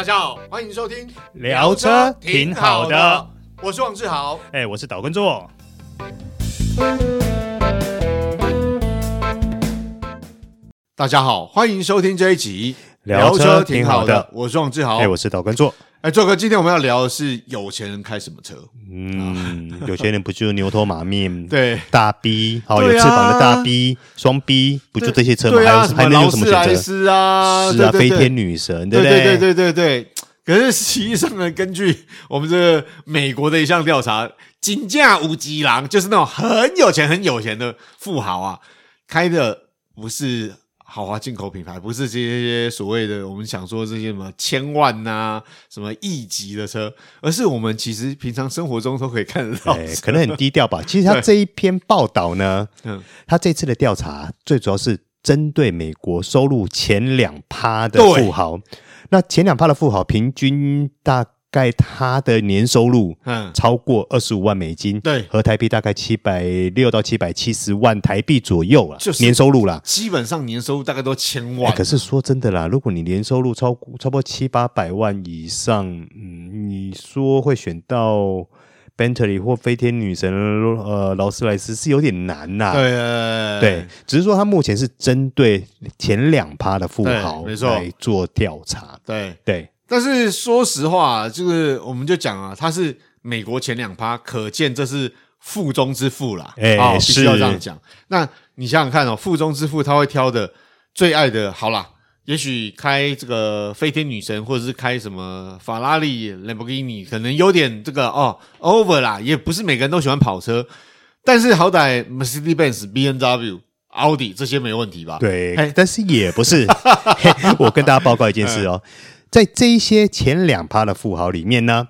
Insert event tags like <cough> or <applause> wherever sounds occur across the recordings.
大家好，欢迎收听聊车挺好的，我是王志豪，哎，我是岛根座。大家好，欢迎收听这一集聊车挺好的，我是王志豪，哎，我是岛根座。哎，周哥，今天我们要聊的是有钱人开什么车？嗯，<laughs> 有钱人不就牛头马面？<laughs> 对，大 B，好有翅膀的大 B，双 B，不就这些车吗？还有还能有什么选择啊？是啊，飞天女神，对不对？对对对对对。可是实际上呢，根据我们这个美国的一项调查，金价无极狼就是那种很有钱、很有钱的富豪啊，开的不是。豪华进口品牌不是这些所谓的我们想说这些什么千万呐、啊、什么亿级的车，而是我们其实平常生活中都可以看得到，可能很低调吧。<laughs> 其实他这一篇报道呢，嗯，他这次的调查最主要是针对美国收入前两趴的富豪，那前两趴的富豪平均大。盖他的年收入，嗯，超过二十五万美金，对，合台币大概七百六到七百七十万台币左右啊，就是年收入啦。基本上年收入大概都千万。可是说真的啦，如果你年收入超过差不多七八百万以上，嗯，你说会选到 Bentley 或飞天女神呃劳斯莱斯是有点难呐。对对，只是说他目前是针对前两趴的富豪没错来做调查。对对。但是说实话，就是我们就讲啊，他是美国前两趴，可见这是富中之富啦。哎、欸哦，必须要这样讲。那你想想看哦，富中之富他会挑的最爱的，好啦，也许开这个飞天女神，或者是开什么法拉利、兰博基尼，可能有点这个哦 over 啦，也不是每个人都喜欢跑车。但是好歹 Mercedes-Benz、B N W、奥迪这些没问题吧？对，但是也不是。<laughs> <laughs> 我跟大家报告一件事哦。在这一些前两趴的富豪里面呢，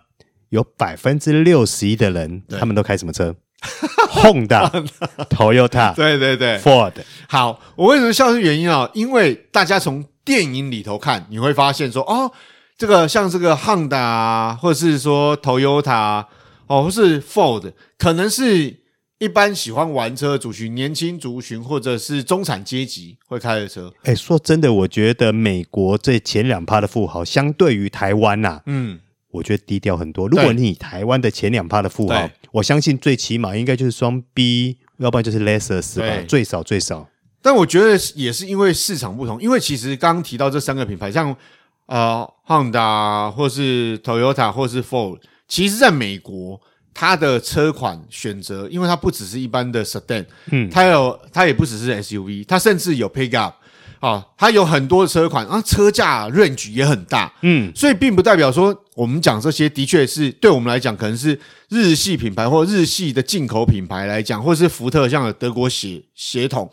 有百分之六十一的人，他们都开什么车？<laughs> Honda、Toyota，对对对，Ford。好，我为什么笑是原因啊？因为大家从电影里头看，你会发现说，哦，这个像这个 Honda 啊，或者是说 Toyota，啊哦，或是 Ford，可能是。一般喜欢玩车的族群，年轻族群或者是中产阶级会开的车。哎，说真的，我觉得美国这前两趴的富豪，相对于台湾呐，嗯，我觉得低调很多。如果你台湾的前两趴的富豪，我相信最起码应该就是双 B，要不然就是 Lexus 吧，最少最少。但我觉得也是因为市场不同，因为其实刚刚提到这三个品牌，像呃 Honda 或是 Toyota 或是 Ford，其实在美国。它的车款选择，因为它不只是一般的 sedan，嗯，它有它也不只是 SUV，它甚至有 pickup 啊，它有很多的车款，啊，车价 range 也很大，嗯，所以并不代表说我们讲这些的确是对我们来讲，可能是日系品牌或日系的进口品牌来讲，或是福特像德国血血统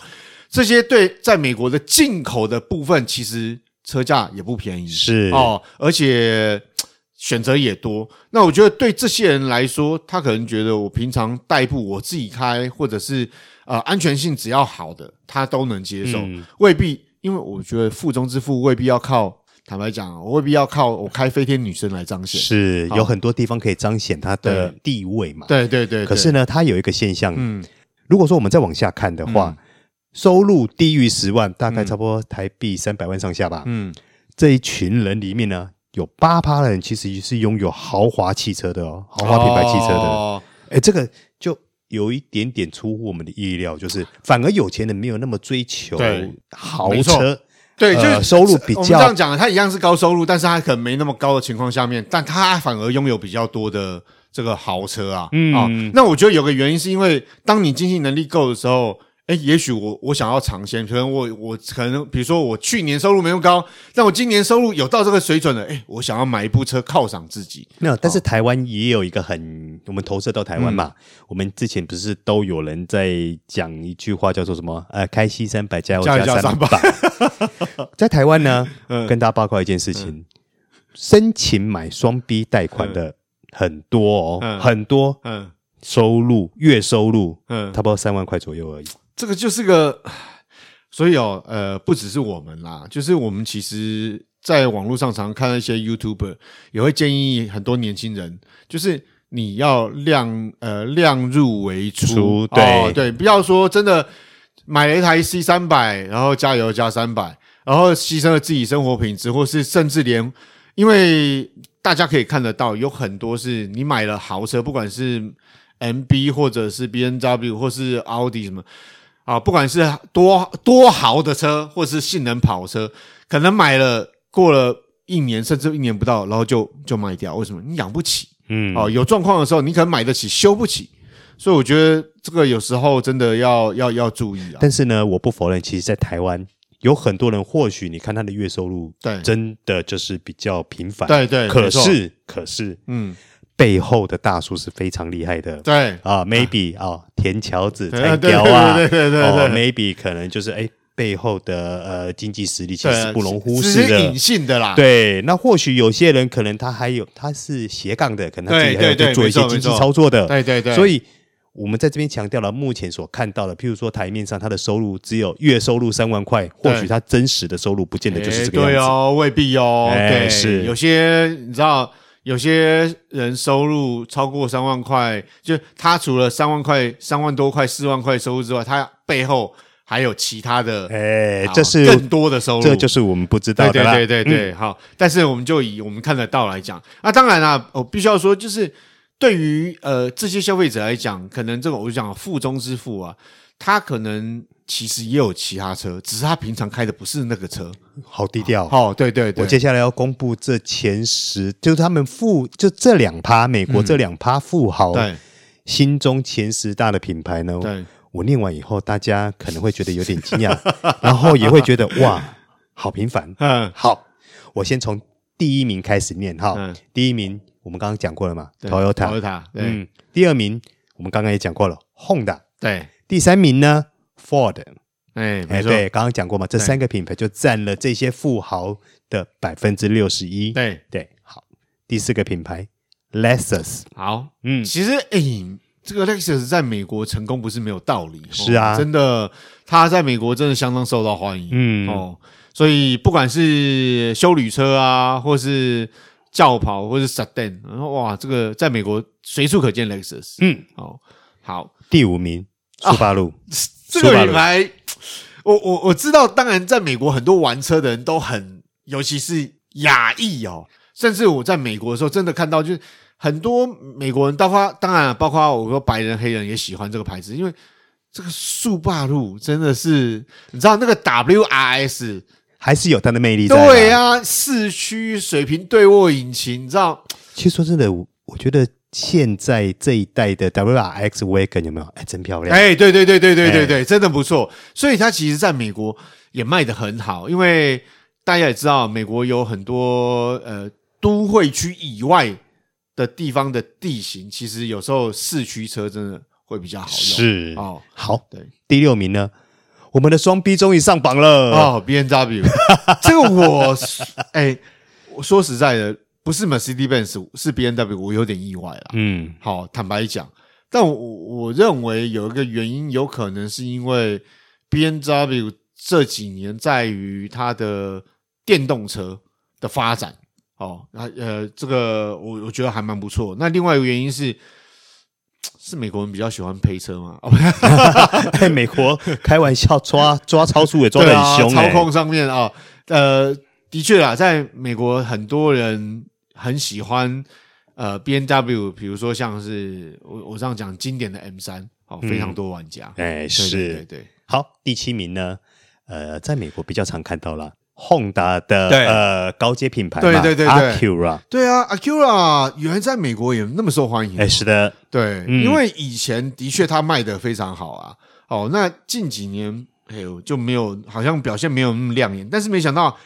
这些，对在美国的进口的部分，其实车价也不便宜，是。哦，而且。选择也多，那我觉得对这些人来说，他可能觉得我平常代步我自己开，或者是呃安全性只要好的，他都能接受。嗯、未必，因为我觉得富中之富未必要靠，坦白讲，我未必要靠我开飞天女神来彰显。是有很多地方可以彰显他的地位嘛？对对对，对。可是呢，他有一个现象，嗯，如果说我们再往下看的话，嗯、收入低于十万，大概差不多台币三百万上下吧。嗯，这一群人里面呢。有八趴的人其实是拥有豪华汽车的哦，豪华品牌汽车的。哦，哎，这个就有一点点出乎我们的意料，就是反而有钱人没有那么追求豪车，对，就是、呃、收入比较。我们这样讲的，他一样是高收入，但是他可能没那么高的情况下面，但他反而拥有比较多的这个豪车啊。嗯啊，那我觉得有个原因是因为，当你经济能力够的时候。哎，也许我我想要尝鲜，可能我我可能比如说我去年收入没有高，但我今年收入有到这个水准了，哎，我想要买一部车犒赏自己。没有，但是台湾也有一个很，我们投射到台湾嘛，嗯、我们之前不是都有人在讲一句话叫做什么？呃，开西三百加油加三百。<laughs> 在台湾呢，嗯、跟大家报告一件事情，嗯、申请买双 B 贷款的很多哦，嗯、很多，嗯，收入月收入，嗯，差不多三万块左右而已。这个就是个，<sighs> 所以哦，呃，不只是我们啦，就是我们其实在网络上常常看到一些 YouTuber 也会建议很多年轻人，就是你要量呃量入为出，出对、哦、对，不要说真的买了一台 C 三百，然后加油加三百，然后牺牲了自己生活品质，或是甚至连因为大家可以看得到，有很多是你买了豪车，不管是 MB 或者是 B N W 或是奥迪什么啊，不管是多多豪的车或是性能跑车，可能买了过了一年甚至一年不到，然后就就卖掉。为什么？你养不起。嗯，哦，有状况的时候，你可能买得起，修不起。所以我觉得这个有时候真的要要要注意啊。但是呢，我不否认，其实，在台湾有很多人，或许你看他的月收入，对，真的就是比较平凡。对对。可是可是，嗯，背后的大叔是非常厉害的。对啊，maybe 啊，田乔子、才雕啊，对对对对，maybe 可能就是哎，背后的呃经济实力其实不容忽视的，隐性的啦。对，那或许有些人可能他还有他是斜杠的，可能他自己还有做一些经济操作的。对对对。所以。我们在这边强调了，目前所看到的，譬如说台面上他的收入只有月收入三万块，或许他真实的收入不见得就是这个样子。对哦，未必哦。哎、对，是有些你知道，有些人收入超过三万块，就他除了三万块、三万多块、四万块收入之外，他背后还有其他的，哎，这是更多的收入，这就是我们不知道的。对对对对对，嗯、好。但是我们就以我们看得到来讲，那当然啦，我必须要说，就是。对于呃这些消费者来讲，可能这个我就讲富中之富啊，他可能其实也有其他车，只是他平常开的不是那个车，好低调。好、哦，对对对。我接下来要公布这前十，就是他们富就这两趴，美国这两趴富豪，对，心中前十大的品牌呢。对，我念完以后，大家可能会觉得有点惊讶，<laughs> 然后也会觉得哇，好平凡。嗯，好，我先从第一名开始念哈，嗯、第一名。我们刚刚讲过了嘛，Toyota，嗯，第二名我们刚刚也讲过了，Honda，对，第三名呢，Ford，哎，哎，对，刚刚讲过嘛，这三个品牌就占了这些富豪的百分之六十一，对。对，好，第四个品牌，Lexus，好，嗯，其实哎，这个 Lexus 在美国成功不是没有道理，是啊，真的，他在美国真的相当受到欢迎，嗯。哦，所以不管是修旅车啊，或是轿跑或者 sedan，然后哇，这个在美国随处可见 Lexus。嗯，哦，好，第五名，苏巴路。<laughs> 这个品牌，我我我知道，当然在美国很多玩车的人都很，尤其是亚裔哦，甚至我在美国的时候，真的看到就是很多美国人，包括当然包括我说白人、黑人也喜欢这个牌子，因为这个速霸路真的是，你知道那个 WRS。还是有它的魅力在。对啊，四驱水平对卧引擎，你知道？其实说真的，我觉得现在这一代的 WRX Wagon 有没有？哎，真漂亮！哎，对对对对对对对，真的不错。所以它其实在美国也卖得很好，因为大家也知道，美国有很多呃都会区以外的地方的地形，其实有时候四驱车真的会比较好用。是哦，好，对，第六名呢？我们的双 B 终于上榜了哦，B N W，<laughs> 这个我哎，我说实在的，不是 Mercedes-Benz，是 B N W，我有点意外了。嗯，好，坦白讲，但我我认为有一个原因，有可能是因为 B N W 这几年在于它的电动车的发展，哦，那呃，这个我我觉得还蛮不错。那另外一个原因是。是美国人比较喜欢配车吗？在 <laughs> 美国开玩笑抓抓超速也抓得很凶，操控上面啊，呃，的确啦，在美国很多人很喜欢呃 B N W，比如说像是我我这样讲经典的 M 三，哦，非常多玩家，哎，是，对对。好，第七名呢，呃，在美国比较常看到了。Honda 的呃高阶品牌，对对对对，Acura，对啊，Acura 原来在美国也那么受欢迎，哎，是的，对，嗯、因为以前的确它卖的非常好啊，哦，那近几年哎呦就没有，好像表现没有那么亮眼，但是没想到，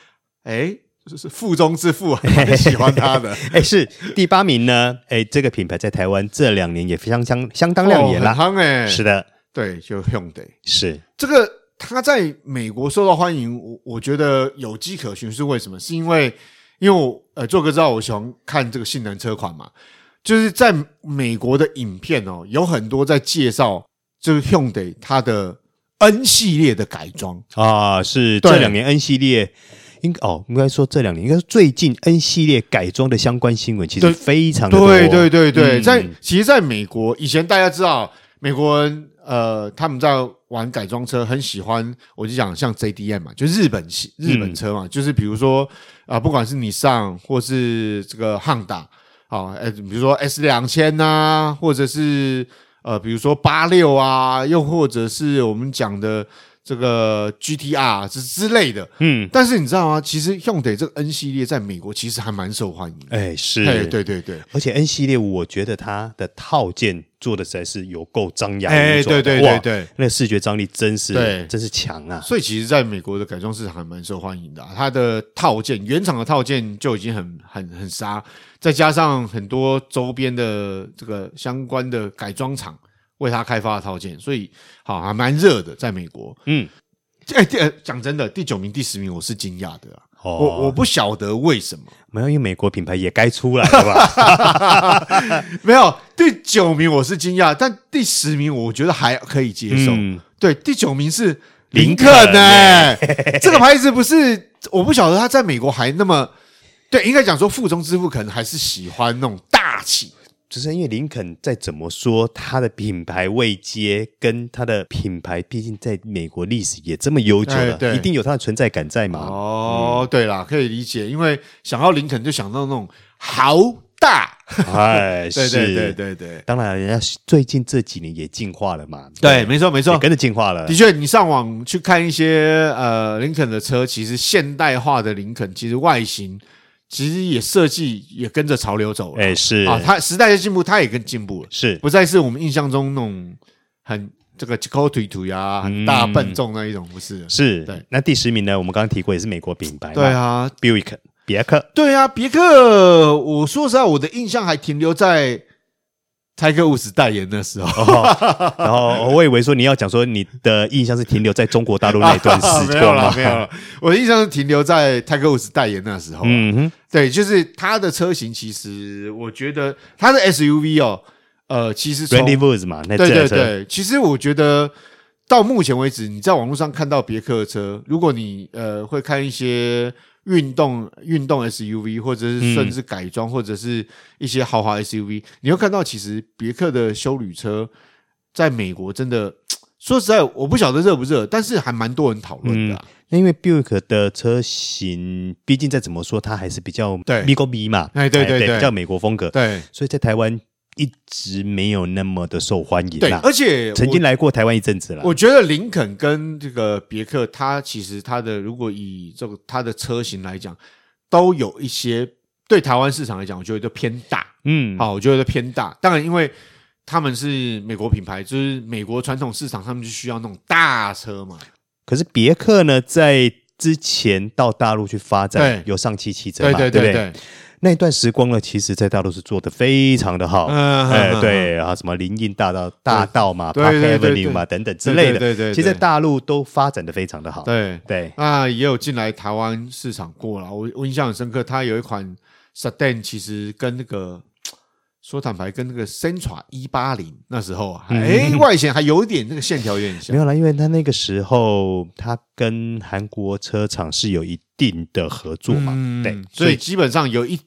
哎，就是富中之富喜欢它的，<laughs> 哎，是第八名呢，哎，这个品牌在台湾这两年也非常相相当亮眼了，哎，是的，对，就 Hyundai，是。这个。他在美国受到欢迎，我我觉得有迹可循，是为什么？是因为，因为我呃，做个知道，我喜欢看这个性能车款嘛，就是在美国的影片哦，有很多在介绍，就是 Hyundai 它的 N 系列的改装啊，是这两年 N 系列应该哦，应该说这两年应该是最近 N 系列改装的相关新闻，其实非常的多。对对对对，嗯、在其实，在美国以前大家知道美国人。呃，他们在玩改装车，很喜欢，我就讲像 JDM 嘛，就日本系日本车嘛，嗯、就是比如说啊、呃，不管是你上或是这个 Honda，好，哎，比如说 S 两千呐，或者是呃，比如说八六啊，又或者是我们讲的。这个 GTR 之之类的，嗯，但是你知道吗？其实 Hyundai 这个 N 系列在美国其实还蛮受欢迎的。哎，是，对对对对，而且 N 系列我觉得它的套件做的实在是有够张牙舞爪，哎，对对对对，那视觉张力真是对，真是强啊！所以其实在美国的改装市场还蛮受欢迎的，它的套件原厂的套件就已经很很很杀，再加上很多周边的这个相关的改装厂。为他开发的套件，所以好还蛮热的，在美国。嗯，哎，第讲真的，第九名、第十名，我是惊讶的啊。哦，我我不晓得为什么，没有，因为美国品牌也该出来了吧？<laughs> 没有，第九名我是惊讶，但第十名我觉得还可以接受。嗯、对，第九名是林肯呢、这个牌子不是我不晓得他在美国还那么对，应该讲说富中之富可能还是喜欢那种大气。只是因为林肯再怎么说，它的品牌位阶跟它的品牌，毕竟在美国历史也这么悠久了，哎、一定有它的存在感在嘛。哦，嗯、对啦，可以理解，因为想到林肯就想到那种豪大，哎，<laughs> 是对对对对对。当然，人家最近这几年也进化了嘛。对，对没错没错，跟着进化了。的确，你上网去看一些呃林肯的车，其实现代化的林肯，其实外形。其实也设计也跟着潮流走了，哎，是啊，它时代的进步，它也跟进步了，是不再是我们印象中那种很这个高腿腿呀、很大笨重那一种，不是？是，对。那第十名呢？我们刚刚提过，也是美国品牌，对啊，Buick 别克，对啊，别克。我说实在，我的印象还停留在。泰克伍斯代言的时候，哦，然后我以为说你要讲说你的印象是停留在中国大陆那段时 <laughs> 间，没有了，没有了。我的印象是停留在泰克伍斯代言那时候。嗯哼，对，就是它的车型，其实我觉得它的 SUV 哦，呃，其实 Randy Woods 嘛，那对对对，其实我觉得到目前为止，你在网络上看到别克的车，如果你呃会看一些。运动运动 SUV，或者是甚至改装，嗯、或者是一些豪华 SUV，你会看到其实别克的修旅车在美国真的，说实在，我不晓得热不热，但是还蛮多人讨论的、啊嗯。因为 Buick 的车型，毕竟再怎么说，它还是比较对 Big B 嘛，对对，对，比较美国风格，对，所以在台湾。一直没有那么的受欢迎。对，而且曾经来过台湾一阵子了。我觉得林肯跟这个别克，它其实它的如果以这个它的车型来讲，都有一些对台湾市场来讲，我觉得都偏大。嗯，好，我觉得偏大。当然，因为他们是美国品牌，就是美国传统市场，他们就需要那种大车嘛。可是别克呢，在之前到大陆去发展，有上汽汽车嘛，对对对对。那段时光呢，其实，在大陆是做的非常的好，哎，对，然后什么林荫大道、大道嘛，Park Avenue 嘛，等等之类的，对对，其实，在大陆都发展的非常的好，对。对，那，也有进来台湾市场过了，我我印象很深刻，它有一款 Sedan，其实跟那个说坦白，跟那个 CENTRA 一八零那时候啊，哎，外形还有一点那个线条有点像，没有啦，因为他那个时候，他跟韩国车厂是有一定的合作嘛，对，所以基本上有一。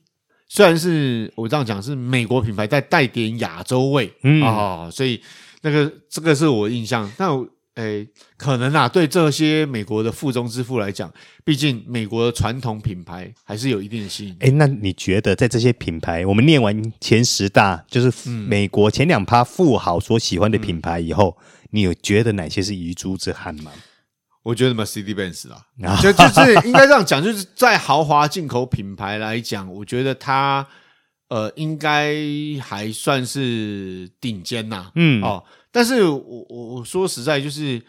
虽然是我这样讲，是美国品牌在带点亚洲味，嗯啊、哦，所以那个这个是我印象。但诶、欸，可能啊，对这些美国的富中之富来讲，毕竟美国的传统品牌还是有一定的吸引。诶，那你觉得在这些品牌，我们念完前十大，就是美国前两趴富豪所喜欢的品牌以后，嗯、你有觉得哪些是遗珠之憾吗？我觉得 Mercedes-Benz 啦，就就是应该这样讲，就是在豪华进口品牌来讲，我觉得它呃应该还算是顶尖呐，嗯哦，但是我我我说实在，就是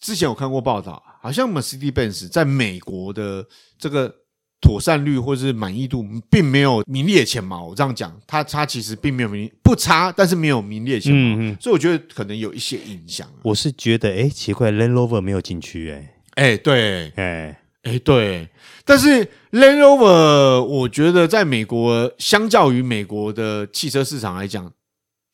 之前我看过报道，好像 Mercedes-Benz 在美国的这个。妥善率或是满意度并没有名列前茅，我这样讲，它它其实并没有名不差，但是没有名列前茅，嗯嗯，所以我觉得可能有一些影响。我是觉得，哎，奇怪，Land Rover 没有进去，哎，哎，对，哎，哎，对，但是 Land Rover，我觉得在美国，相较于美国的汽车市场来讲，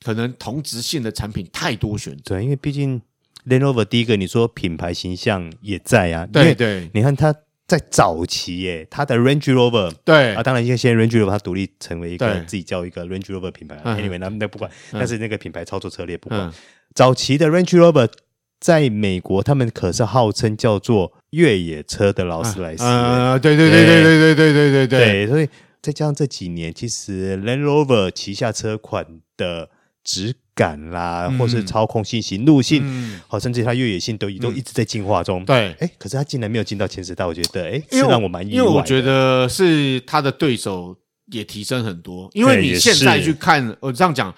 可能同质性的产品太多选择，对，因为毕竟 Land Rover 第一个，你说品牌形象也在啊，对对，你看它。在早期耶，它的 Range Rover 对啊，当然因为现在 Range Rover 它独立成为一个自己叫一个 Range Rover 品牌嗯，Anyway 那那不管，嗯但是那个品牌操作策略不管。嗯早期的 Range Rover 在美国，他们可是号称叫做越野车的劳斯莱斯。啊，对对对对对对对对对对，所以再加上这几年，其实 Land Rover 旗下车款的质感啦，嗯或是操控性、行路性，嗯好，甚至它越野性都都一直在进化中。对，哎，可是它竟然没有进到前十大，我觉得哎，是让我蛮意外的。因为我觉得是他的对手也提升很多，因为你现在去看，我这样讲，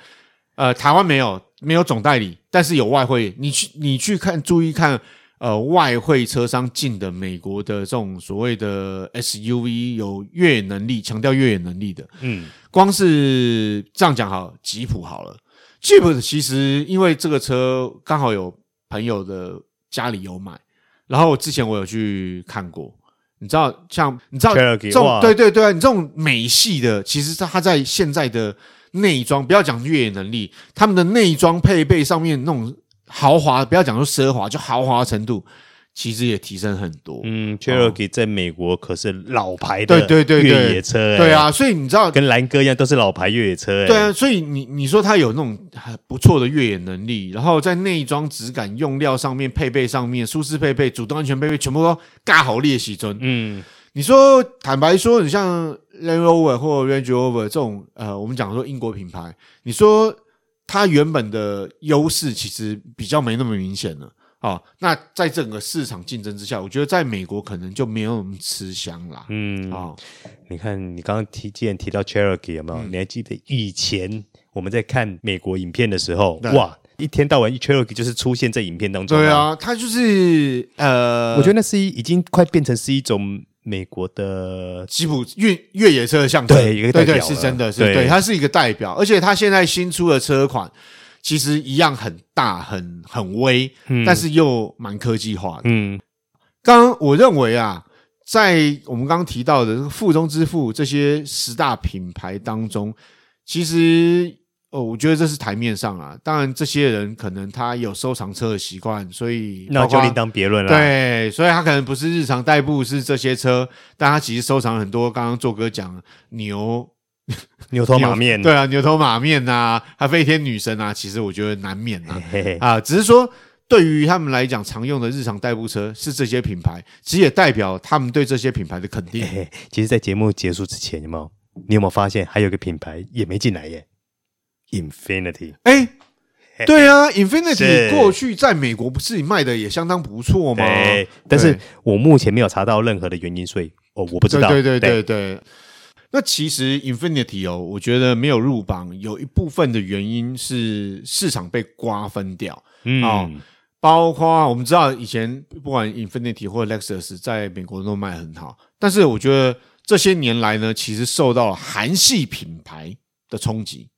呃，台湾没有没有总代理，但是有外汇，你去你去看，注意看，呃，外汇车商进的美国的这种所谓的 SUV 有越野能力，强调越野能力的，嗯，光是这样讲好，吉普好了，吉普其实因为这个车刚好有朋友的家里有买，然后之前我有去看过。你知道，像你知道这种对对对对，你这种美系的，其实它在现在的内装，不要讲越野能力，他们的内装配备上面那种豪华，不要讲说奢华，就豪华程度，其实也提升很多。嗯，Cherokee 在美国可是老牌的对对对对越野车，对啊，所以你知道，跟兰哥一样都是老牌越野车，对啊，所以你你说它有那种很不错的越野能力，然后在内装质感、用料上面、配备上面、舒适配备、主动安全配备，全部都嘎好列西尊。嗯，你说，坦白说，你像 Land Rover 或 Range Rover 这种，呃，我们讲说英国品牌，你说它原本的优势其实比较没那么明显了。哦，那在整个市场竞争之下，我觉得在美国可能就没有那么吃香啦。嗯，哦，你看你刚刚提，既然提到 Cherokee 有没有？嗯你还记得以前我们在看美国影片的时候，哇，一天到晚 Cherokee 就是出现在影片当中。对，啊，它就是呃，我觉得那是一已经快变成是一种美国的吉普越越野车的象征，对一个代表对对，是真的是对。对，它是一个代表，而且它现在新出的车款其实一样很大、很很威，嗯。但是又蛮科技化的。嗯。刚刚我认为啊，在我们刚刚提到的富中之富这些十大品牌当中，其实哦，我觉得这是台面上啊。当然，这些人可能他有收藏车的习惯，所以那就另当别论了。，对，所以他可能不是日常代步是这些车，但他其实收藏很多。刚刚做哥讲牛 <laughs> 牛头马面，对啊，牛头马面啊，还飞天女神啊，其实我觉得难免啊嘿嘿，啊，只是说对于他们来讲，常用的日常代步车是这些品牌，其实也代表他们对这些品牌的肯定嘿。嘿其实，在节目结束之前，有没有？你有没有发现还有一个品牌也没进来耶？Infinity。哎，对啊，Infinity 是过去在美国不是卖的也相当不错吗？对，但是我目前没有查到任何的原因，所以哦，我不知道。对对对对对。那其实 Infinity 哦，我觉得没有入榜，有一部分的原因是市场被瓜分掉。嗯，哦包括我们知道以前不管 Infinity 或 Lexus 在美国都卖很好，但是我觉得这些年来呢，其实受到了韩系品牌的冲击。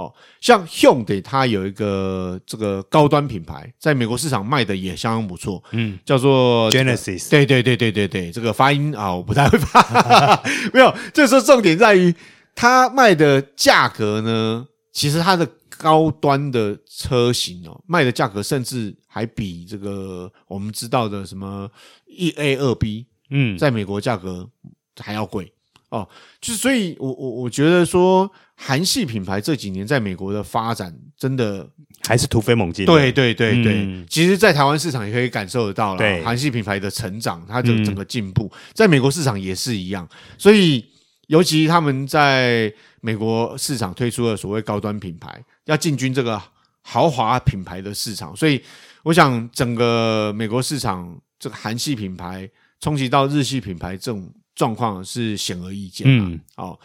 哦，像 Hyundai 它有一个这个高端品牌，在美国市场卖的也相当不错，嗯，叫做、Genesis 对对对对对对，这个发音啊，我不太会发，<laughs> 没有。这时候重点在于它卖的价格呢，其实它的高端的车型哦，卖的价格甚至还比这个我们知道的什么一 A 二 B，嗯，在美国价格还要贵哦。就是所以我，我我我觉得说，韩系品牌这几年在美国的发展真的。还是突飞猛进。对对对对，嗯其实，在台湾市场也可以感受得到了，韩系品牌的成长，它的嗯整个进步，在美国市场也是一样。所以，尤其他们在美国市场推出了所谓高端品牌，要进军这个豪华品牌的市场，所以我想整个美国市场这个韩系品牌冲击到日系品牌这种状况是显而易见的。嗯哦，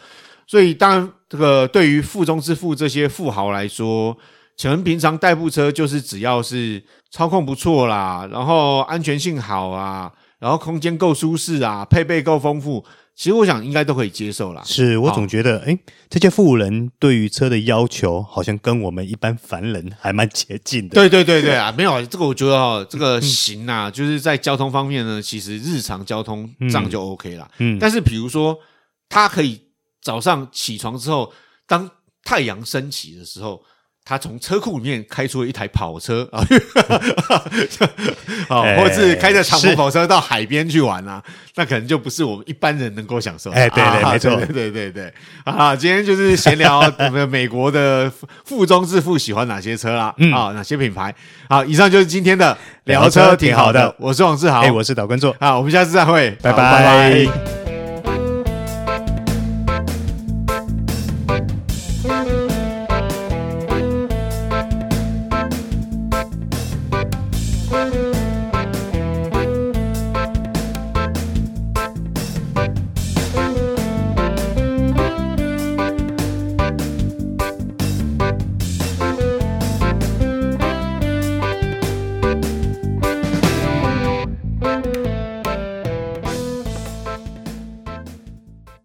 所以当然，这个对于富中之富这些富豪来说，可能平常代步车就是只要是操控不错啦，然后安全性好啊，然后空间够舒适啊，配备够丰富，其实我想应该都可以接受啦。是我总觉得，哎，这些富人对于车的要求，好像跟我们一般凡人还蛮接近的。对对对对 <laughs> 啊，没有这个，我觉得哈，这个行啊，就是在交通方面呢，其实日常交通这样就 OK 啦。嗯，但是比如说，他可以早上起床之后，当太阳升起的时候，他从车库里面开出了一台跑车 <laughs> 啊，好，或者是开着敞篷跑车到海边去玩啊，那可能就不是我们一般人能够享受的。哎，对对，啊、没错，对对对对啊！今天就是闲聊我们 <laughs> 美国的富中致富喜欢哪些车啦，嗯、啊，哪些品牌？好，以上就是今天的聊车，挺好的。我是王志豪，哎，我是导观众，啊，我们下次再会，拜拜。拜拜。